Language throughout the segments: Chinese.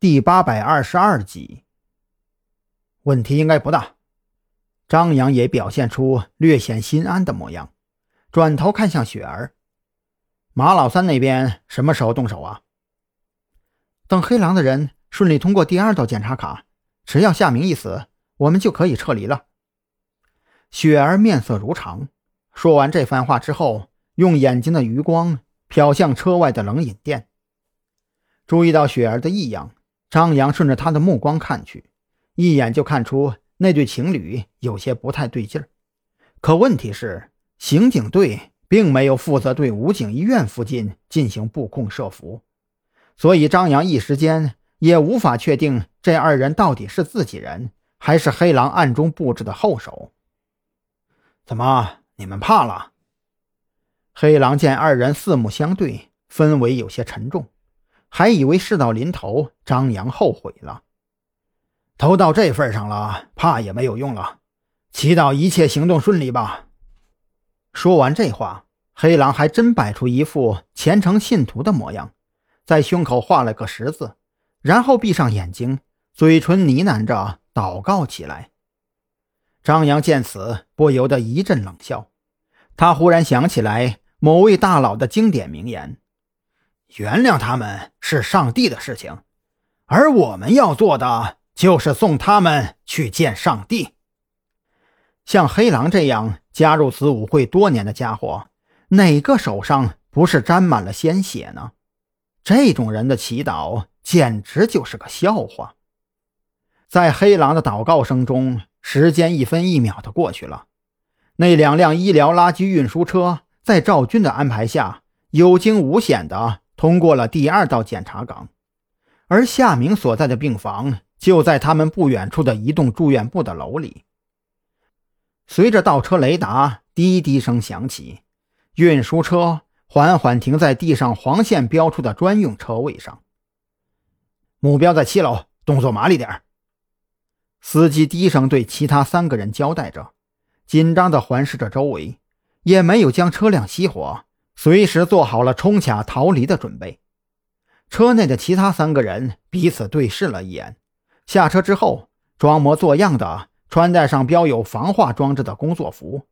第八百二十二集。问题应该不大。张扬也表现出略显心安的模样，转头看向雪儿：“马老三那边什么时候动手啊？”等黑狼的人顺利通过第二道检查卡，只要夏明一死，我们就可以撤离了。雪儿面色如常，说完这番话之后，用眼睛的余光瞟向车外的冷饮店。注意到雪儿的异样，张扬顺着他的目光看去，一眼就看出那对情侣有些不太对劲儿。可问题是，刑警队并没有负责对武警医院附近进行布控设伏。所以，张扬一时间也无法确定这二人到底是自己人，还是黑狼暗中布置的后手。怎么，你们怕了？黑狼见二人四目相对，氛围有些沉重，还以为事到临头，张扬后悔了。都到这份上了，怕也没有用了，祈祷一切行动顺利吧。说完这话，黑狼还真摆出一副虔诚信徒的模样。在胸口画了个十字，然后闭上眼睛，嘴唇呢喃着祷告起来。张扬见此，不由得一阵冷笑。他忽然想起来某位大佬的经典名言：“原谅他们是上帝的事情，而我们要做的就是送他们去见上帝。”像黑狼这样加入子午会多年的家伙，哪个手上不是沾满了鲜血呢？这种人的祈祷简直就是个笑话。在黑狼的祷告声中，时间一分一秒的过去了。那两辆医疗垃圾运输车在赵军的安排下，有惊无险的通过了第二道检查岗，而夏明所在的病房就在他们不远处的一栋住院部的楼里。随着倒车雷达滴滴声响起，运输车。缓缓停在地上黄线标出的专用车位上。目标在七楼，动作麻利点司机低声对其他三个人交代着，紧张地环视着周围，也没有将车辆熄火，随时做好了冲卡逃离的准备。车内的其他三个人彼此对视了一眼，下车之后装模作样的穿戴上标有防化装置的工作服，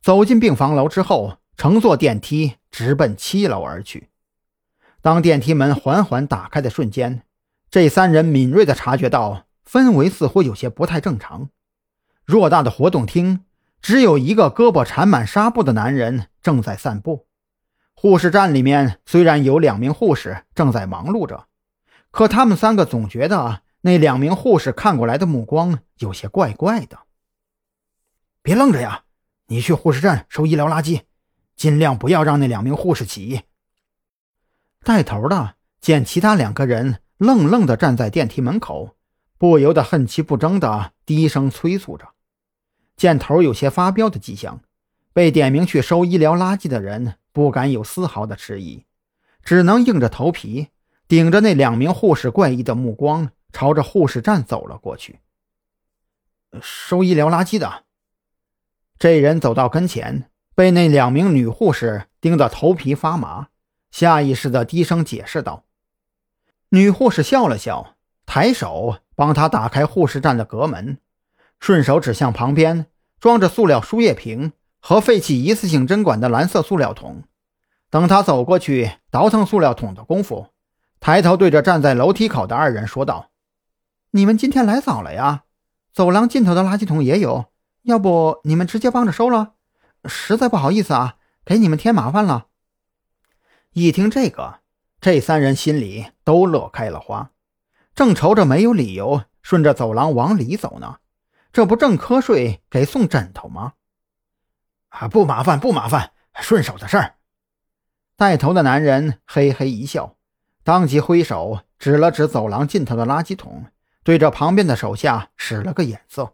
走进病房楼之后。乘坐电梯直奔七楼而去。当电梯门缓缓打开的瞬间，这三人敏锐地察觉到氛围似乎有些不太正常。偌大的活动厅，只有一个胳膊缠满纱布的男人正在散步。护士站里面虽然有两名护士正在忙碌着，可他们三个总觉得那两名护士看过来的目光有些怪怪的。别愣着呀，你去护士站收医疗垃圾。尽量不要让那两名护士起疑。带头的见其他两个人愣愣地站在电梯门口，不由得恨其不争地低声催促着。见头有些发飙的迹象，被点名去收医疗垃圾的人不敢有丝毫的迟疑，只能硬着头皮，顶着那两名护士怪异的目光，朝着护士站走了过去。收医疗垃圾的这人走到跟前。被那两名女护士盯得头皮发麻，下意识地低声解释道：“女护士笑了笑，抬手帮他打开护士站的隔门，顺手指向旁边装着塑料输液瓶和废弃一次性针管的蓝色塑料桶。等他走过去倒腾塑料桶的功夫，抬头对着站在楼梯口的二人说道：‘你们今天来早了呀，走廊尽头的垃圾桶也有，要不你们直接帮着收了。’”实在不好意思啊，给你们添麻烦了。一听这个，这三人心里都乐开了花，正愁着没有理由顺着走廊往里走呢，这不正瞌睡给送枕头吗？啊，不麻烦，不麻烦，顺手的事儿。带头的男人嘿嘿一笑，当即挥手指了指走廊尽头的垃圾桶，对着旁边的手下使了个眼色。